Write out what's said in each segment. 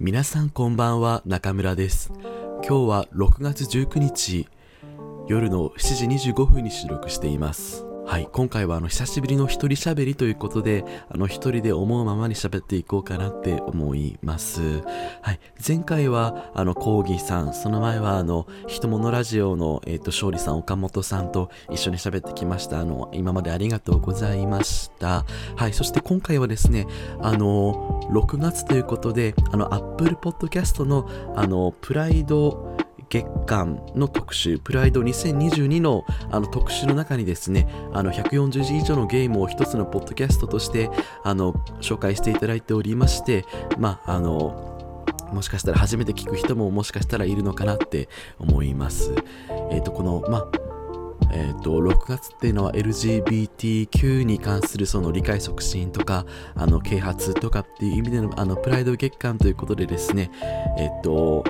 皆さんこんばんは中村です。今日は6月19日夜の7時25分に収録しています。はい、今回はあの久しぶりの一人喋りということで、あの一人で思うままに喋っていこうかなって思います。はい、前回はあのコーギーさん、その前はあの人物ラジオのえっ、ー、と勝利さん、岡本さんと一緒に喋ってきました。あの今までありがとうございました。はい、そして今回はですね、あの6月ということで、あの Apple Podcast のあのプライド月間の特集、プライド2022のあの特集の中にですね、あの140字以上のゲームを一つのポッドキャストとしてあの紹介していただいておりまして、まあ、あの、もしかしたら初めて聞く人ももしかしたらいるのかなって思います。えっ、ー、と、この、まあ、えーと、6月っていうのは LGBTQ に関するその理解促進とかあの啓発とかっていう意味でのあのプライド月間ということでですねえっ、ー、と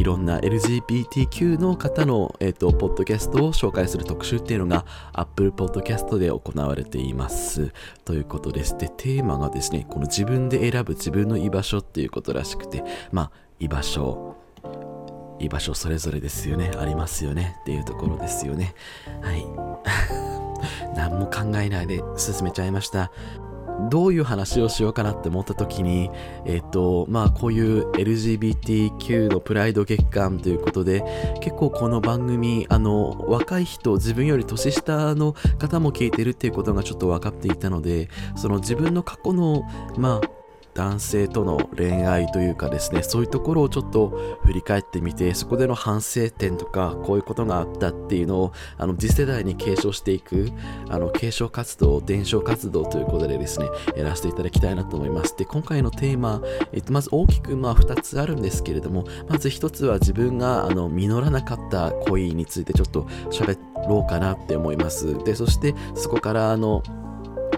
いろんな LGBTQ の方の、えーと、ポッドキャストを紹介する特集っていうのが Apple Podcast で行われています。ということです。で、テーマがですね、この自分で選ぶ自分の居場所っていうことらしくて、まあ、居場所、居場所それぞれですよね。ありますよね。っていうところですよね。はい。何も考えないで進めちゃいました。どういう話をしようかなって思った時に、えっ、と、まあこういう LGBTQ のプライド月間ということで、結構この番組、あの、若い人、自分より年下の方も聞いてるっていうことがちょっと分かっていたので、その自分の過去の、まあ、男性との恋愛というかですねそういうところをちょっと振り返ってみてそこでの反省点とかこういうことがあったっていうのをあの次世代に継承していくあの継承活動伝承活動ということでですねやらせていただきたいなと思います。で今回のテーマ、えっと、まず大きくまあ2つあるんですけれどもまず1つは自分があの実らなかった恋についてちょっと喋ろうかなって思います。でそしてそこからあの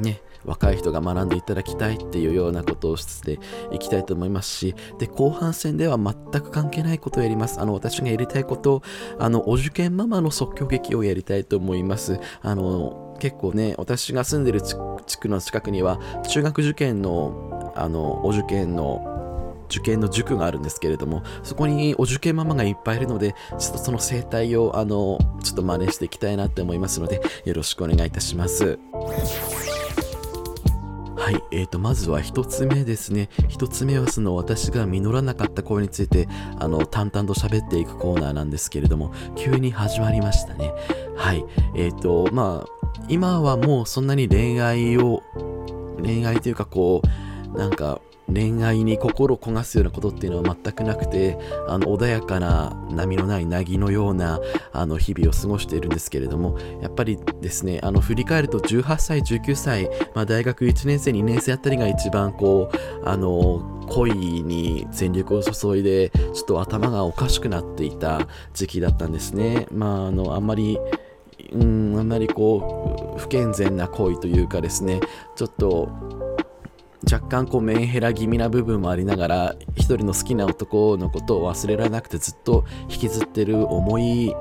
ね若い人が学んでいただきたいっていうようなことをしていきたいと思いますし、で、後半戦では全く関係ないことをやります。あの、私がやりたいこと、あの、お受験ママの即興劇をやりたいと思います。あの、結構ね、私が住んでる地区の近くには、中学受験の、あの、お受験の受験の塾があるんですけれども、そこにお受験ママがいっぱいいるので、ちょっとその生態を、あの、ちょっと真似していきたいなって思いますので、よろしくお願いいたします。はい、えーと、まずは1つ目ですね。1つ目はその私が実らなかった声について、あの、淡々と喋っていくコーナーなんですけれども、急に始まりましたね。はい、えーと、まあ、今はもうそんなに恋愛を、恋愛というかこう、なんか、恋愛に心焦がすようなことっていうのは全くなくて、あの、穏やかな波のない凪のような、あの、日々を過ごしているんですけれども、やっぱりですね、あの、振り返ると18歳、19歳、まあ、大学1年生、2年生あたりが一番こう、あの、恋に全力を注いで、ちょっと頭がおかしくなっていた時期だったんですね。まあ、あの、あんまり、うん、あんまりこう、不健全な恋というかですね、ちょっと、若干こうメンヘラ気味な部分もありながら一人の好きな男のことを忘れられなくてずっと引きずってる重い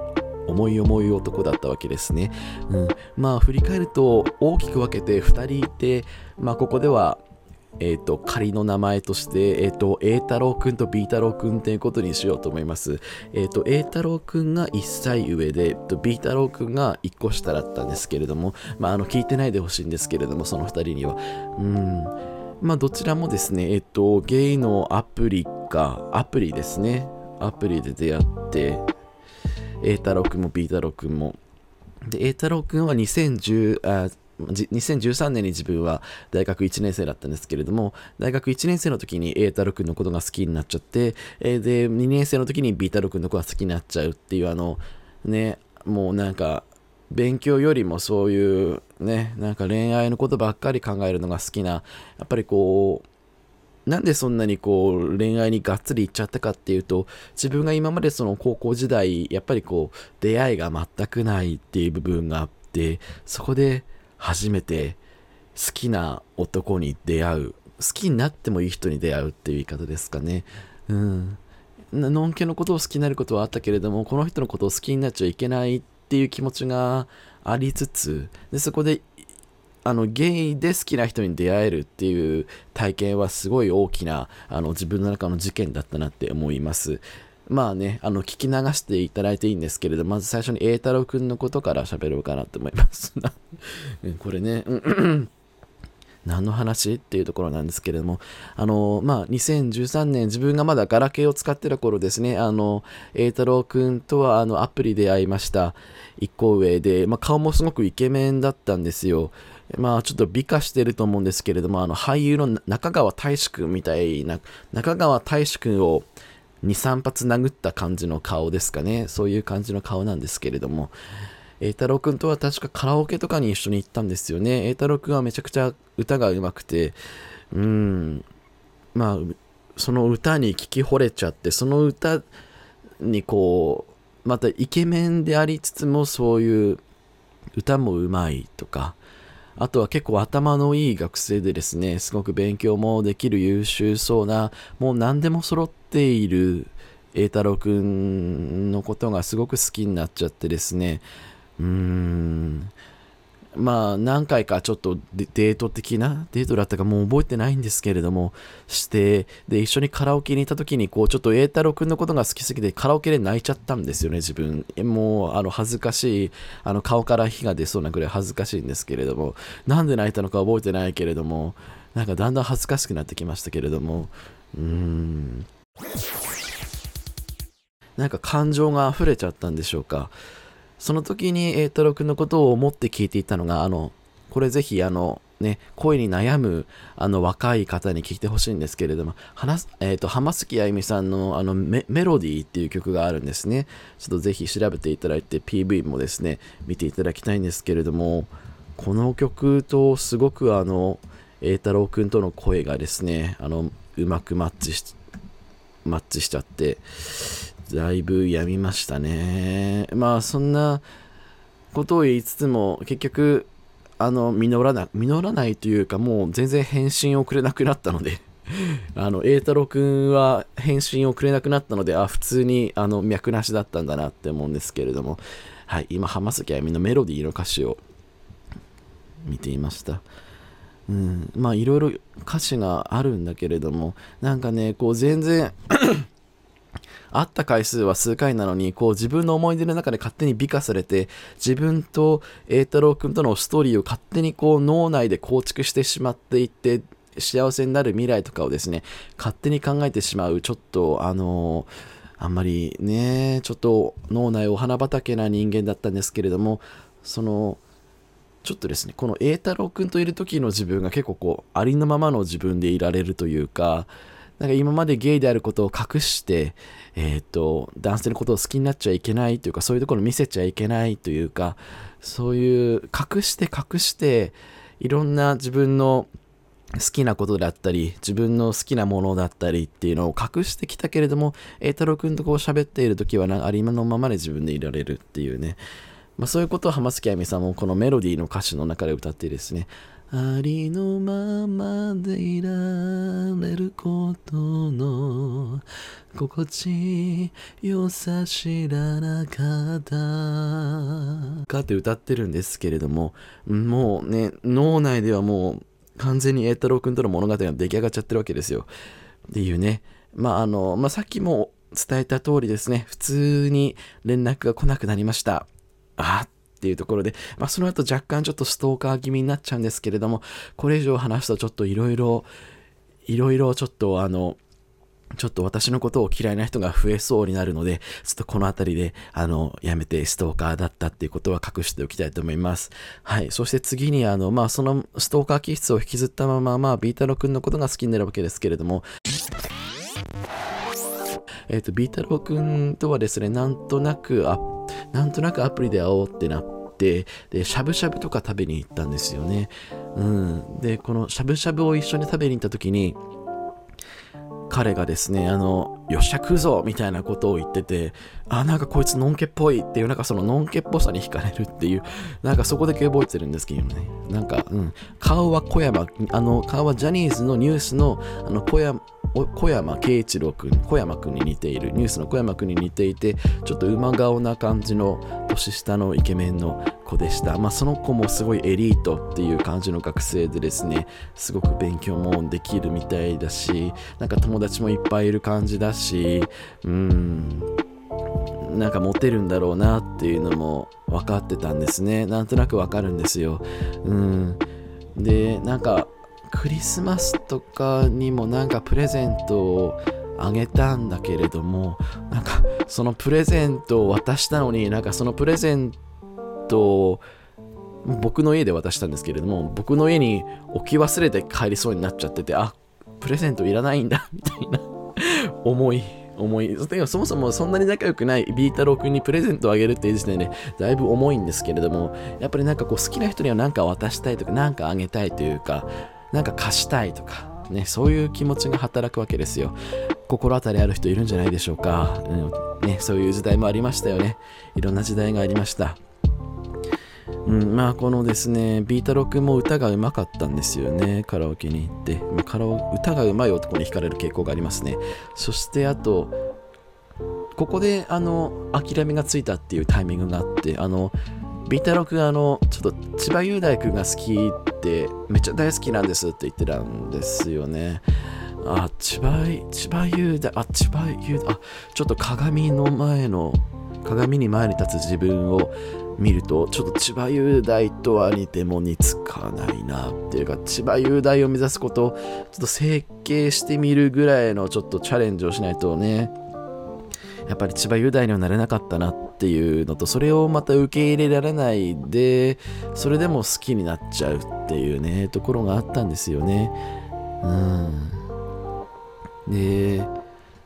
重い重い男だったわけですね、うん、まあ振り返ると大きく分けて2人いてまあここではえ、ー、と、仮の名前として、え、ー、と、A 太郎くんと B 太郎くんっていうことにしようと思います。え、ー、と、A 太郎くんが1歳上で、B 太郎くんが1個下だったんですけれども、まあ、あの、聞いてないでほしいんですけれども、その2人には。うん。まあ、どちらもですね、えっと、ゲイのアプリか、アプリですね。アプリで出会って、A 太郎くんも B 太郎くんも。で、A 太郎くんは2010あ2013年に自分は大学1年生だったんですけれども、大学1年生の時に A 太郎くんのことが好きになっちゃって、え、で、2年生の時に B 太郎くんのことが好きになっちゃうっていう、あの、ね、もうなんか、勉強よりもそういうね、なんか恋愛のことばっかり考えるのが好きな、やっぱりこう、なんでそんなにこう恋愛にがっつりいっちゃったかっていうと、自分が今までその高校時代、やっぱりこう出会いが全くないっていう部分があって、そこで初めて好きな男に出会う、好きになってもいい人に出会うっていう言い方ですかね。うん。のんけのことを好きになることはあったけれども、この人のことを好きになっちゃいけないっていう気持ちがありつつ、でそこであのゲイで好きな人に出会えるっていう体験はすごい大きなあの自分の中の事件だったなって思います。まあね、あの聞き流していただいていいんですけれど、まず最初に栄太郎くんのことから喋ろうかなと思います。これね、何の話？っていうところなんですけれども、あの、まあ、2013年、自分がまだガラケーを使ってた頃ですね、あの、栄太郎くんとは、あの、アプリで会いました。一個上で、まあ、顔もすごくイケメンだったんですよ。まあ、ちょっと美化してると思うんですけれども、あの、俳優の中川大志くんみたいな、中川大志くんを2、3発殴った感じの顔ですかね。そういう感じの顔なんですけれども、栄太郎くんとは確かカラオケとかに一緒に行ったんですよね。栄太郎くんはめちゃくちゃ歌が上手くて、うん、まあ、その歌に聞き惚れちゃって、その歌にこう、またイケメンでありつつもそういう歌もうまいとか、あとは結構頭のいい学生でですね、すごく勉強もできる優秀そうな、もう何でも揃っている栄太郎くんのことがすごく好きになっちゃってですね、うーん。まあ何回かちょっとデート的なデートだったかもう覚えてないんですけれどもしてで一緒にカラオケに行った時にこうちょっと栄太郎くんのことが好きすぎてカラオケで泣いちゃったんですよね自分。もうあの恥ずかしいあの顔から火が出そうなぐらい恥ずかしいんですけれどもなんで泣いたのか覚えてないけれどもなんかだんだん恥ずかしくなってきましたけれどもうーん。なんか感情が溢れちゃったんでしょうか。その時に栄太郎くんのことを思って聞いていたのが、あの、これぜひあの、ね、恋に悩むあの若い方に聞いてほしいんですけれども、話えっ、ー、と、浜崎あゆみさんのあのメロディーっていう曲があるんですね。ちょっとぜひ調べていただいて PV もですね、見ていただきたいんですけれども、この曲とすごくあの、栄太郎くんとの声がですね、あの、うまくマッチし、マッチしちゃって、だいぶやみましたね。まあそんなことを言いつつも結局あの実らな実らないというかもう全然返信をくれなくなったので あの栄太郎くんは返信をくれなくなったのであ普通にあの脈なしだったんだなって思うんですけれどもはい今浜崎あゆみのメロディーの歌詞を見ていましたうん、まあいろいろ歌詞があるんだけれどもなんかねこう全然会った回数は数回なのに、こう自分の思い出の中で勝手に美化されて、自分と栄太郎くんとのストーリーを勝手にこう脳内で構築してしまっていって、幸せになる未来とかをですね、勝手に考えてしまう、ちょっと、あのあんまりね、ちょっと脳内お花畑な人間だったんですけれども、その、ちょっとですね、この栄太郎くんといる時の自分が結構こう、ありのままの自分でいられるというか、なんか今までゲイであることを隠して、えっ、ー、と、男性のことを好きになっちゃいけないというか、そういうところを見せちゃいけないというか、そういう隠して隠して、いろんな自分の好きなことだったり、自分の好きなものだったりっていうのを隠してきたけれども、栄太郎くんとこう喋っている時はな、ありのままで自分でいられるっていうね。まあ、そういうことを浜崎あゆみさんもこのメロディーの歌詞の中で歌ってですね、ありのままでいられることの心地よさ知らなかった。かって歌ってるんですけれどももうね脳内ではもう完全に栄太郎くんとの物語が出来上がっちゃってるわけですよ。っていうね。まああの、まあ、さっきも伝えた通りですね。普通に連絡が来なくなりました。あっっていうところで、まあ、その後若干ちょっとストーカー気味になっちゃうんですけれども、これ以上話すとちょっといろいろ、いろいろちょっとあの、ちょっと私のことを嫌いな人が増えそうになるので、ちょっとこの辺りで、あの、やめてストーカーだったっていうことは隠しておきたいと思います。はい。そして次に、あの、まあ、そのストーカー気質を引きずったまま、まあ、ビータロ君のことが好きになるわけですけれども、えっ、ー、と、ビータロ君とはですね、なんとなく、あ、なんとなくアプリで会おうってなって、で、しゃぶしゃぶとか食べに行ったんですよね。うん。で、このしゃぶしゃぶを一緒に食べに行った時に、彼がですね、あの、よっしゃ食うぞみたいなことを言ってて、あ、なんかこいつのんけっぽいっていう、なんかそののんけっぽさに惹かれるっていう、なんかそこだけ覚えてるんですけどね。なんか、うん。顔は小山、あの、顔はジャニーズのニュースの、あの、小山、小山慶一郎君小山君に似ているニュースの小山君に似ていてちょっと馬顔な感じの年下のイケメンの子でした、まあ、その子もすごいエリートっていう感じの学生でですねすごく勉強もできるみたいだしなんか友達もいっぱいいる感じだしうんなんかモテるんだろうなっていうのも分かってたんですね。なんとなく分かるんですよ。うん。でなんかクリスマスとかにもなんかプレゼントをあげたんだけれどもなんかそのプレゼントを渡したのになんかそのプレゼントを僕の家で渡したんですけれども僕の家に置き忘れて帰りそうになっちゃっててあプレゼントいらないんだみたいな思い重い。そもそもそんなに仲良くないビータロー君にプレゼントをあげるっていう時点で、ね、だいぶ重いんですけれども、やっぱりなんかこう好きな人には何か渡したいとか、何かあげたいというか、なんか貸したいとか、ね、そういう気持ちが働くわけですよ。心当たりある人いるんじゃないでしょうか。うんね、そういう時代もありましたよね。いろんな時代がありました。うん、まあこのですね、ビータロ君も歌がうまかったんですよね、カラオケに行って。まあ、カラオ歌がうまい男に惹かれる傾向がありますね。そしてあと、ここであの諦めがついたっていうタイミングがあって、あの、ビータロ君あの、ちょっと千葉雄大君が好きってめっちゃ大好きなんですって言ってたんですよね。あ、千葉、千葉雄大、あ、千葉雄大、あ、ちょっと鏡の前の、鏡に前に立つ自分を見るとちょっと千葉雄大とは似ても似つかないなっていうか千葉雄大を目指すことをちょっと整形してみるぐらいのちょっとチャレンジをしないとねやっぱり千葉雄大にはなれなかったなっていうのとそれをまた受け入れられないでそれでも好きになっちゃうっていうねところがあったんですよね。うん。で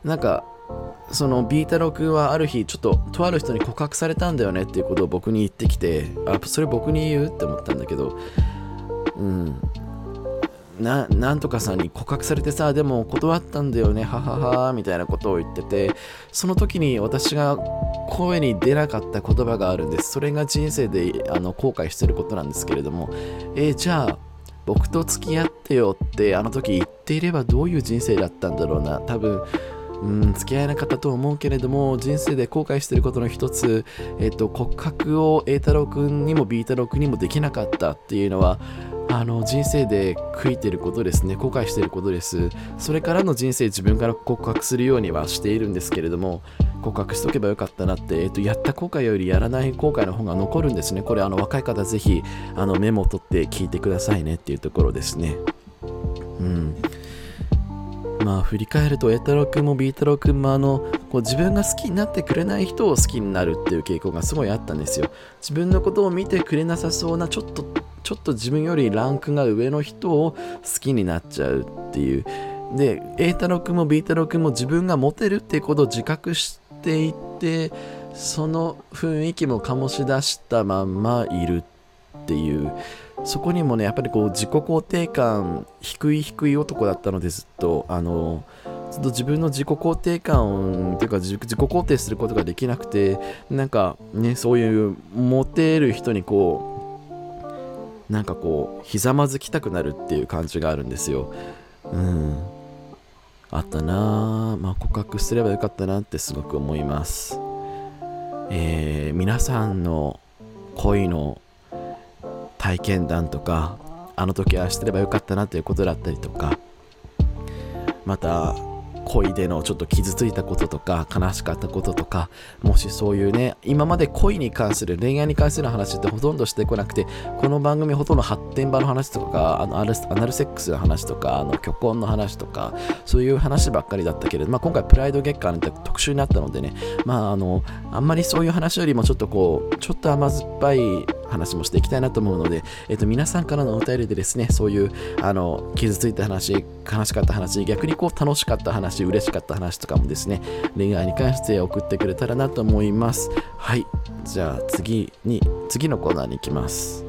なんかそのビータロ君はある日ちょっととある人に告白されたんだよねっていうことを僕に言ってきてあそれ僕に言うって思ったんだけどうん。ななんとかさんに告白されてさでも断ったんだよねはははみたいなことを言っててその時に私が声に出なかった言葉があるんです。それが人生であの後悔してることなんですけれどもえー、じゃあ僕と付き合ってよってあの時言っていればどういう人生だったんだろうな。多分うん付き合えなかったと思うけれども人生で後悔していることの一つ、えっと、告白を A 太郎君にも B 太郎君にもできなかったっていうのはあの人生で悔いてることですね後悔してることです。それからの人生自分から告白するようにはしているんですけれども告白しとけばよかったなって、えっと、やった後悔よりやらない後悔の方が残るんですね。これあの若い方ぜひあのメモを取って聞いてくださいねっていうところですね。うん。まあ振り返ると A 太郎君も B 太郎君もあのこう自分が好きになってくれない人を好きになるっていう傾向がすごいあったんですよ。自分のことを見てくれなさそうなちょっとちょっと自分よりランクが上の人を好きになっちゃうっていう。で A 太郎君も B 太郎君も自分がモテるっていうことを自覚していてその雰囲気も醸し出したまんまいるっていうそこにもねやっぱりこう自己肯定感低い低い男だったのでずっとあのずっと自分の自己肯定感というか自己肯定することができなくてなんかねそういうモテる人にこうなんかこうひざまずきたくなるっていう感じがあるんですよ。うん。あったなあまあ告白すればよかったなってすごく思います。えー、皆さんの恋の体験談とかあの時ああしてればよかったなということだったりとかまた恋でのちょっと傷ついたこととか悲しかったこととかもしそういうね今まで恋に関する恋愛に関する話ってほとんどしてこなくてこの番組ほとんど発展場の話とかあのアナルセックスの話とかあの虚婚の話とかそういう話ばっかりだったけれど、まあ、今回プライド月間って特集になったのでねまああのあんまりそういう話よりもちょっとこうちょっと甘酸っぱい話もしていきたいなと思うので、えっと、皆さんからのお便りでですね、そういうあの傷ついた話、悲しかった話、逆にこう楽しかった話、嬉しかった話とかもですね、恋愛に関して送ってくれたらなと思います。はい、じゃあ次に、次のコーナーに行きます。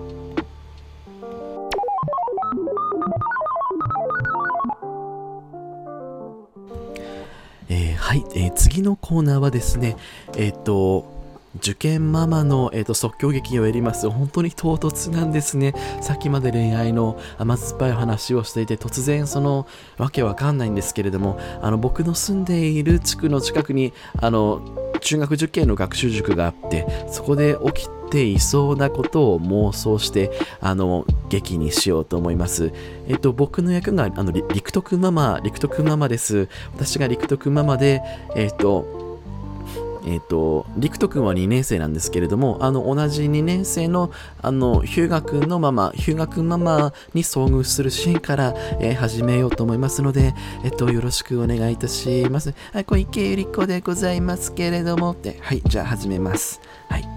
えー、はい、えー、次のコーナーはですね、えっ、ー、と、受験ママの、えーと、即興劇をやります。本当に唐突なんですね。さっきまで恋愛の甘酸っぱい話をしていて、突然そのわけわかんないんですけれども、あの僕の住んでいる地区の近くに、あの、中学受験の学習塾があって、そこで起きていそうなことを妄想して、あの、劇にしようと思います。えっと、僕の役が、あの、陸徳ママ、陸徳ママです。私が陸徳ママで、えっと、えっ、ー、と、陸斗くんは2年生なんですけれども、あの、同じ2年生の、あの、ヒューガくんのママ、ヒューガくんママに遭遇するシーンから、えー、始めようと思いますので、えっ、と、よろしくお願いいたします。はい、小池百合子でございますけれども、って、はい、じゃあ始めます。はい。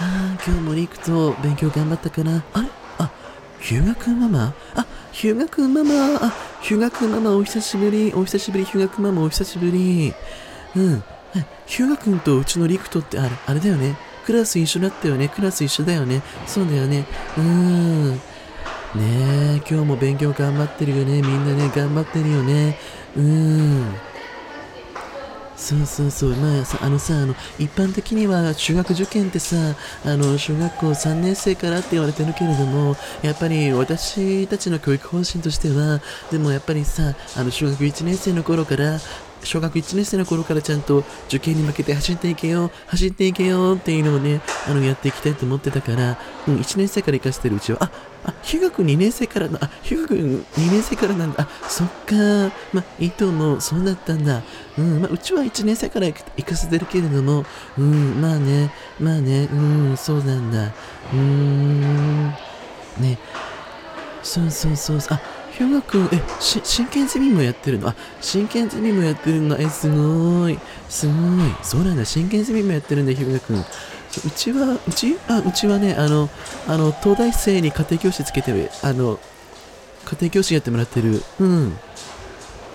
あ今日も陸と勉強頑張ったかな？あれ？あ、ヒューガくんママ？あ、ヒューガくんママ？あ、ヒュガ君ママお久しぶり、お久しぶり、ヒュガ君ママお久しぶり。うん。ヒュガ君とうちのリクトってあれ、あれだよね。クラス一緒だったよね。クラス一緒だよね。そうだよね。うーん。ねえ、今日も勉強頑張ってるよね。みんなね、頑張ってるよね。うーん。そうそうそう、まあ、あのさ、あの、一般的には中学受験ってさ、あの、小学校3年生からって言われてるけれども、やっぱり私たちの教育方針としては、でもやっぱりさ、あの、小学1年生の頃から、小学1年生の頃からちゃんと受験に向けて走っていけよ、走っていけよっていうのをね、あの、やっていきたいと思ってたから、うん、1年生から行かせてるうちは、あ、あ、日学2年生からの、あ、日学2年生からなんだ、あ、そっか、まあ、いいと思う、そうだったんだ。うん、まあ、うちは1年生から行かせてるけれども、うん、まあね、まあね、うん、そうなんだ。うーん、ね、そうそうそう。そ氷河君、え、し、真剣ゼミもやってるの？あ、真剣ゼミもやってるの？え、すごい。すごい。そうなんだ、真剣ゼミもやってるんだ、氷河君。うちは、うち？あ、うちはね、あの、あの、東大生に家庭教師つけてる、あの、家庭教師やってもらってる。うん。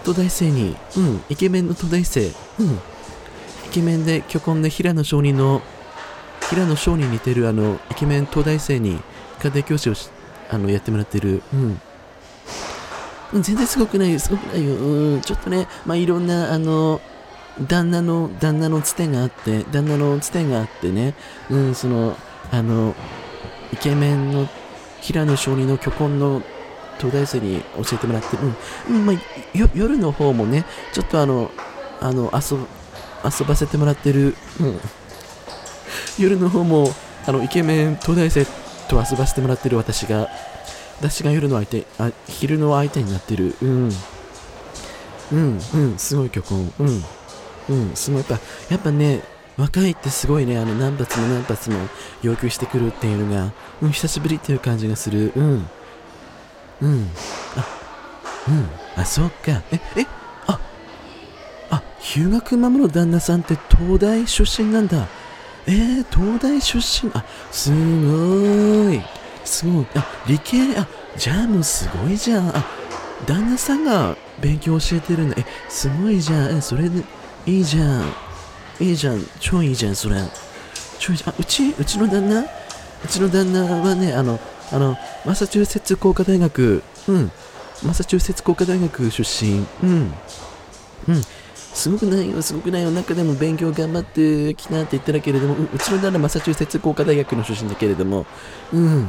東大生に、うん、イケメンの東大生。うん。イケメンで、巨根で平野商人の、平野商人に似てる、あの、イケメン東大生に家庭教師をあの、やってもらってる。うん。全然すごくないよ、すごくないよ。うん、ちょっとね、まあ、いろんな、あの、旦那の、旦那のつてがあって、旦那のつてがあってね、うん、その、あの、イケメンの平野翔人の巨根の東大生に教えてもらって、うん、うん、まあ、夜の方もね、ちょっとあの、あの、遊、遊ばせてもらってる、うん、夜の方も、あの、イケメン東大生と遊ばせてもらってる私が、私が夜の相手、あ、昼の相手になってる。うん。うん、うん、すごい曲。うん。うん、すごい。やっぱ、やっぱね、若いってすごいね、あの、何発も何発も要求してくるっていうのが、うん、久しぶりっていう感じがする。うん。うん。あ、うん。あ、そっか。え、え、あ、あ、日向くまの旦那さんって東大出身なんだ。えー、東大出身あ、すごい。すごい。あ、理系、あ、じゃあもうすごいじゃん。あ、旦那さんが勉強教えてるんだ。え、すごいじゃん。え、それで、いいじゃん。いいじゃん。超いいじゃん、それ。超いいじゃん。あ、うち、うちの旦那？うちの旦那はね、あの、あの、マサチューセッツ工科大学、うん。マサチューセッツ工科大学出身、うん。うん。すごくないよ、すごくないよ。中でも勉強頑張ってきなって言ったらけれどもう、うちの旦那マサチューセッツ工科大学の出身だけれども、うん。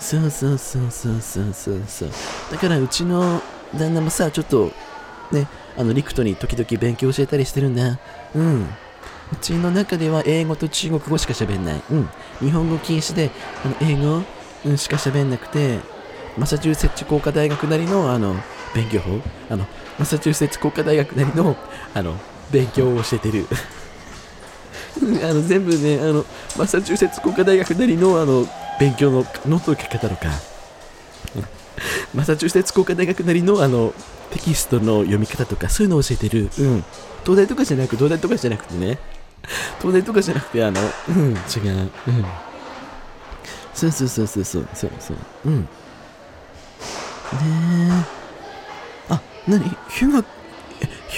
そうそうそうそうそうそうそうだからうちの旦那もさちょっとねあのリクトに時々勉強教えたりしてるんだうんうちの中では英語と中国語しか喋んない。うん。日本語禁止で、あの英語、うん、しか喋んなくて、マサチューセッツ工科大学なりの、あの、勉強法、あの、マサチューセッツ工科大学なりの、あの、勉強を教えてる。あの、全部ね、あの、マサチューセッツ工科大学なりの、あの、勉強のノートの書き方とか、マサチューセッツ工科大学なりのあのテキストの読み方とか、そういうのを教えてる。うん。東大とかじゃなく、東大とかじゃなくてね。東大とかじゃなくて、あの、うん、違う。うん。そうそうそうそうそう、そうそう。うん。ねえ。あ、なにヒューガ、ヒ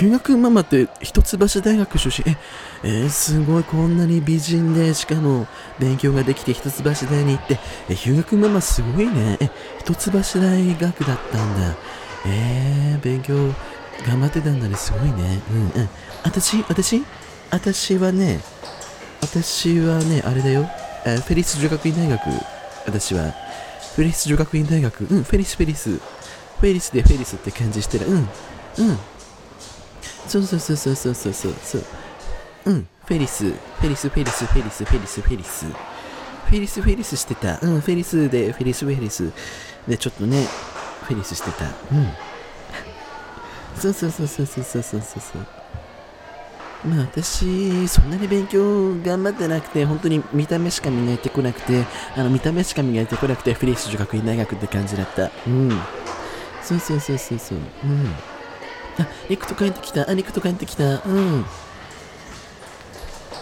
ューガ君ママって一橋大学出身？え、えー、すごい、こんなに美人で、しかも勉強ができて一橋大に行って、え、ヒューガ君ママすごいね。え、一橋大学だったんだ。えー、勉強、頑張ってたんだね、すごいね。うんうん。私、私、私はね、私はね、あれだよ。えフェリス女学院大学。私は。フェリス女学院大学。うん、フェリス、フェリス。フェリスでフェリスって感じしてる。うん、うん。そうそうそうそうそうそうそう。うん、フェリス、フェリス、フェリス、フェリス、フェリス、フェリス。フェリス、フェリスしてた。うん、フェリスで、フェリス、フェリス。で、ちょっとね、フェリスしてた。うん。そうそうそうそうそうそうそうそう。まあ私、そんなに勉強頑張ってなくて、本当に見た目しか磨いてこなくて、あの見た目しか磨いてこなくて、フェリス女学院大学って感じだった。うん。そうそうそうそうそう。うん。あ、リクト帰ってきた。あ、リクト帰ってきた。うん。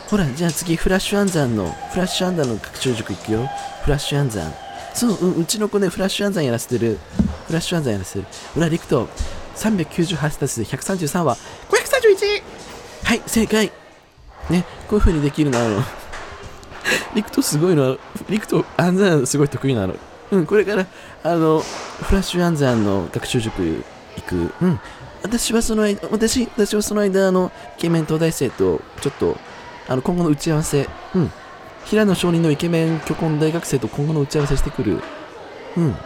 ほら、じゃあ次、フラッシュ暗算の、フラッシュ暗算の学習塾行くよ。フラッシュ暗算。そう、うん、うちの子ね、フラッシュ暗算やらせてる。フラッシュ暗算やらせてる。ほら、リクト、398足す133は、531! はい、正解ね、こういう風にできるの、あの、リクトすごいの、リクト暗算すごい得意なの。うん、これから、あの、フラッシュ暗算の学習塾行く。うん。私はその間、私、私はその間、あの、イケメン東大生と、ちょっと、あの、今後の打ち合わせ、うん。平野少人のイケメン巨根大学生と今後の打ち合わせしてくる。うん。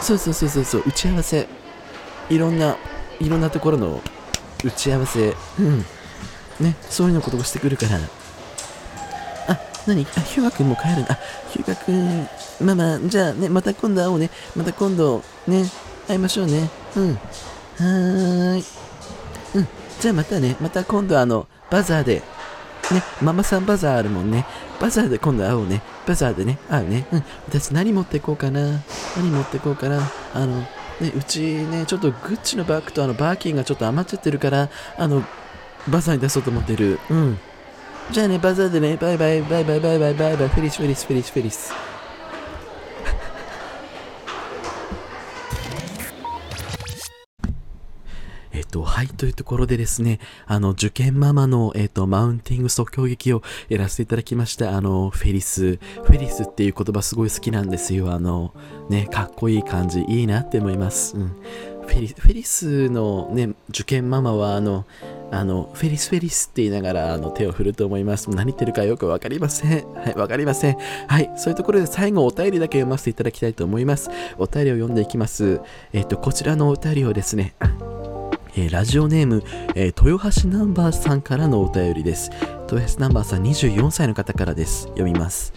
そうそうそうそうそう、打ち合わせ。いろんな、いろんなところの打ち合わせ、うん。ね、そういうのことをしてくるから。あ、何？あ、ヒューガ君も帰るんだ。あ、ヒューガ君、ママ、じゃあね、また今度会おうね。また今度、ね、会いましょうね。うん。はーい。うん。じゃあまたね、また今度あの、バザーで、ね、ママさんバザーあるもんね。バザーで今度会おうね。バザーでね、会うね。うん。私何持ってこうかな。何持ってこうかな。あの、ね、うちね、ちょっとグッチのバッグとあのバーキンがちょっと余っちゃってるから、あの、バザーに出そうと思ってる。うん。じゃあね、バザーでね、バイバイ、バイバイ、バイバイ、バイバイ、フェリス、フェリス、フェリス、フェリス。と、はい、というところでですね、あの、受験ママの、えっと、マウンティング即興劇をやらせていただきました。あの、フェリス、フェリスっていう言葉すごい好きなんですよ。あの、ね、かっこいい感じ、いいなって思います。うん。フェリフェリスのね、受験ママは、あの、あの、フェリスフェリスって言いながらあの手を振ると思います。何言ってるかよくわかりません。はい、わかりません。はい、そういうところで最後お便りだけ読ませていただきたいと思います。お便りを読んでいきます。えっ、と、こちらのお便りをですね、えー、ラジオネーム、えー、豊橋ナンバーさんからのお便りです。豊橋ナンバーさん24歳の方からです。読みます。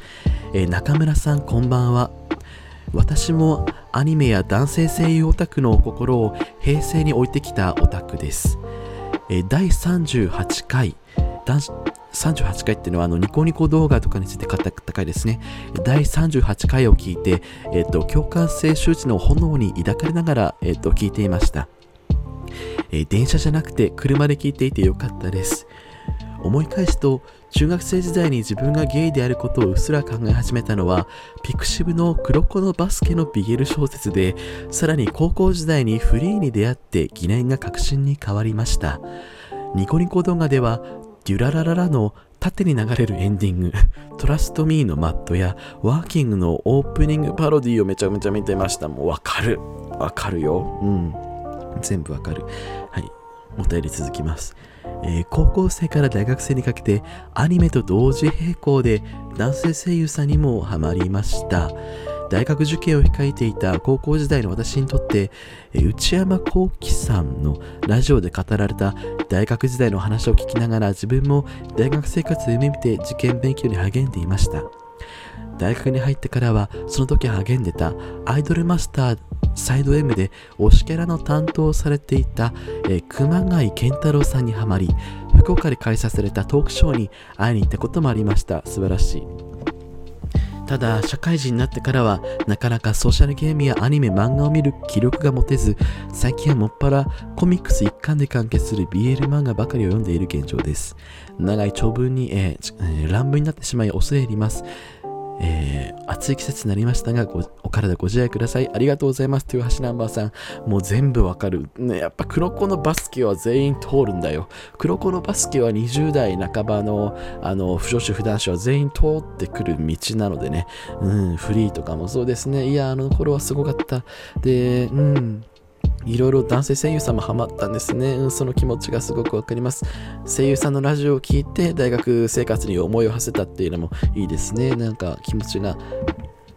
えー、中村さんこんばんは。私もアニメや男性声優オタクの心を平成に置いてきたオタクです。え第38回、38回っていうのはあのニコニコ動画とかについて語った回ですね。第38回を聞いて、えっ、と、共感性周知の炎に抱かれながら、えっ、と、聞いていました。えー、電車じゃなくて車で聞いていてよかったです。思い返すと、中学生時代に自分がゲイであることをうっすら考え始めたのは、ピクシブの黒子のバスケのビゲル小説で、さらに高校時代にフリーに出会って疑念が確信に変わりました。ニコニコ動画では、デュララララの縦に流れるエンディング、トラストミーのマットや、ワーキングのオープニングパロディをめちゃめちゃ見てました。もうわかる。わかるよ。うん。全部わかる。はい。お便り続きます。えー、高校生から大学生にかけてアニメと同時並行で男性声優さんにもハマりました。大学受験を控えていた高校時代の私にとって、えー、内山幸輝さんのラジオで語られた大学時代の話を聞きながら自分も大学生活を夢見て受験勉強に励んでいました。大学に入ってからはその時励んでたアイドルマスターサイド M で推しキャラの担当をされていた、えー、熊谷健太郎さんにはまり福岡で開催されたトークショーに会いに行ったこともありました。素晴らしい。ただ社会人になってからはなかなかソーシャルゲームやアニメ漫画を見る気力が持てず最近はもっぱらコミックス一貫で完結する BL 漫画ばかりを読んでいる現状です。長い長文に、えーえー、乱文になってしまい恐れ入ります。えー、暑い季節になりましたがお体ご自愛ください。ありがとうございます。豊橋ナンバーさん。もう全部わかる。ね、やっぱ黒子のバスケは全員通るんだよ。黒子のバスケは20代半ばの、あの、不女子不男子は全員通ってくる道なのでね。うん、フリーとかもそうですね。いや、あの頃はすごかった。で、うん。いろいろ男性声優さんもハマったんですね、うん、その気持ちがすごくわかります。声優さんのラジオを聴いて大学生活に思いを馳せたっていうのもいいですね。なんか気持ちが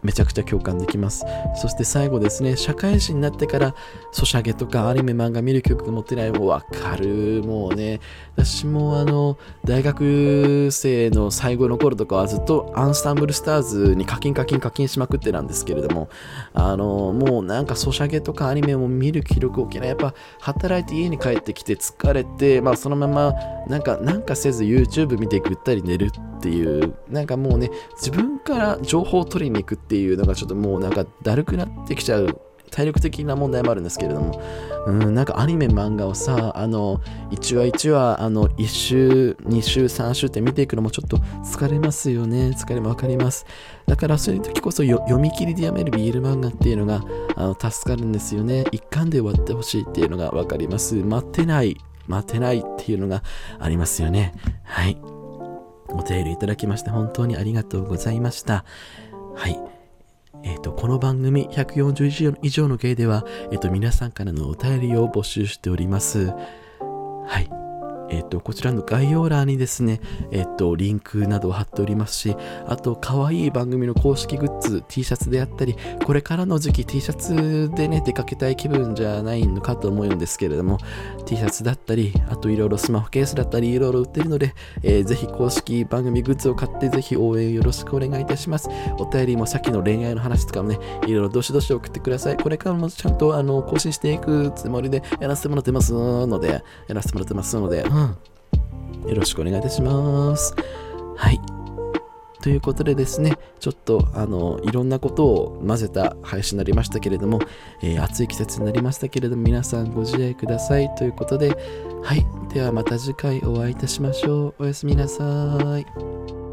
めちゃくちゃ共感できます。そして最後ですね、社会人になってからソシャゲとかアニメ漫画見る曲持ってないもわかる。もうね、私もあの、大学生の最後の頃とかはずっとアンスタンブルスターズに課金課金課金しまくってなんですけれども、あの、もうなんかソシャゲとかアニメも見る気力起きない。やっぱ働いて家に帰ってきて疲れて、まあそのままなんか、なんかせず YouTube 見てぐったり寝るってていう、なんかもうね、自分から情報を取りに行くっていうのがちょっともうなんかだるくなってきちゃう体力的な問題もあるんですけれども、うん、なんかアニメ漫画をさ、あの、1話1話、あの、1週、2週、3週って見ていくのもちょっと疲れますよね。疲れもわかります。だからそういう時こそ読み切りで読めるビール漫画っていうのがあの助かるんですよね。一巻で終わってほしいっていうのがわかります。待ってない、待てないっていうのがありますよね。はい。お手入れいただきまして本当にありがとうございました。はい。えっ、ー、と、この番組140以上の芸では、えっ、ー、と、皆さんからのお便りを募集しております。はい。えっ、と、こちらの概要欄にですね、えっ、と、リンクなどを貼っておりますし、あと、可愛い番組の公式グッズ、T シャツであったり、これからの時期 T シャツでね、出かけたい気分じゃないのかと思うんですけれども、T シャツだったり、あといろいろスマホケースだったり、いろいろ売ってるので、えー、ぜひ公式番組グッズを買って、ぜひ応援よろしくお願いいたします。お便りもさっきの恋愛の話とかもね、いろいろどしどし送ってください。これからもちゃんとあの更新していくつもりでやらせてもらってますので、やらせてもらってますので、うんよろしくお願いいたします。はい。ということでですね、ちょっとあのいろんなことを混ぜた配信になりましたけれども、えー、暑い季節になりましたけれども、皆さんご自愛くださいということで、はい。ではまた次回お会いいたしましょう。おやすみなさい。